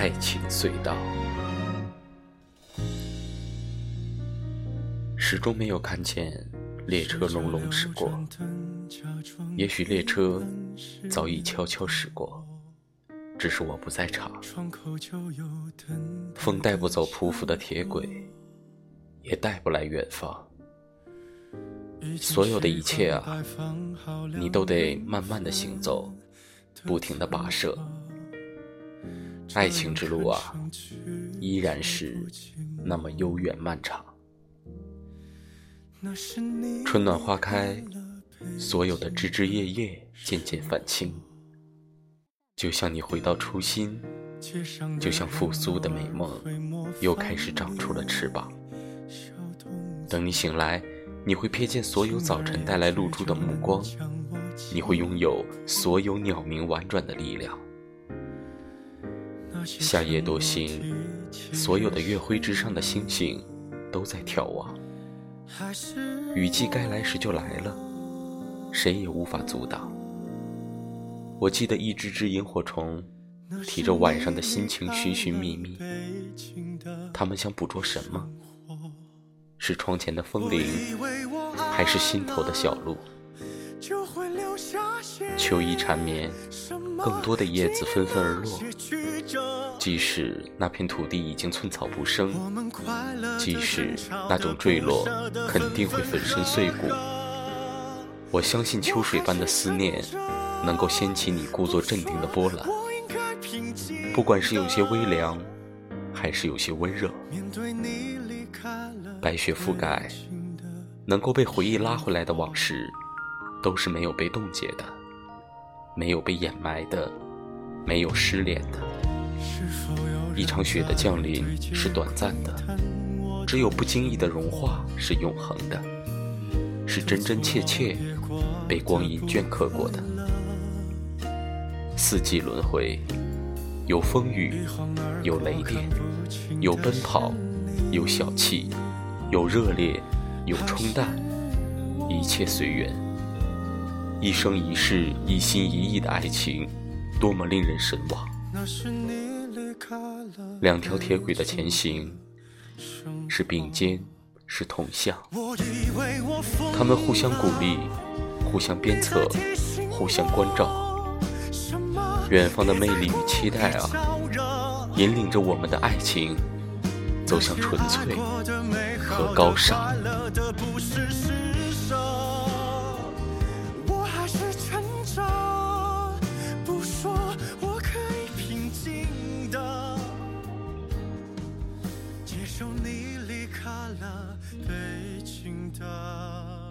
爱情隧道。始终没有看见列车隆隆驶过，也许列车早已悄悄驶过，只是我不在场。风带不走匍匐的铁轨，也带不来远方。所有的一切啊，你都得慢慢的行走，不停的跋涉。爱情之路啊，依然是那么悠远漫长。春暖花开，所有的枝枝叶叶渐渐泛青，就像你回到初心，就像复苏的美梦又开始长出了翅膀。等你醒来，你会瞥见所有早晨带来露珠的目光，你会拥有所有鸟鸣婉转的力量。夏夜多星，所有的月辉之上的星星都在眺望。雨季该来时就来了，谁也无法阻挡。我记得一只只萤火虫，提着晚上的心情寻寻觅觅。他们想捕捉什么？是窗前的风铃，还是心头的小鹿？秋意缠绵，更多的叶子纷纷而落。即使那片土地已经寸草不生，即使那种坠落肯定会粉身碎骨，我相信秋水般的思念能够掀起你故作镇定的波澜。不管是有些微凉，还是有些温热，白雪覆盖，能够被回忆拉回来的往事，都是没有被冻结的，没有被掩埋的，没有失联的。一场雪的降临是短暂的，只有不经意的融化是永恒的，是真真切切被光阴镌刻过的。四季轮回，有风雨，有雷电，有奔跑，有小气，有热烈，有冲淡，一切随缘。一生一世，一心一意的爱情，多么令人神往。两条铁轨的前行，是并肩，是同向。他们互相鼓励，互相鞭策，互相关照。远方的魅力与期待啊，引领着我们的爱情，走向纯粹和高尚。就你离开了北京的。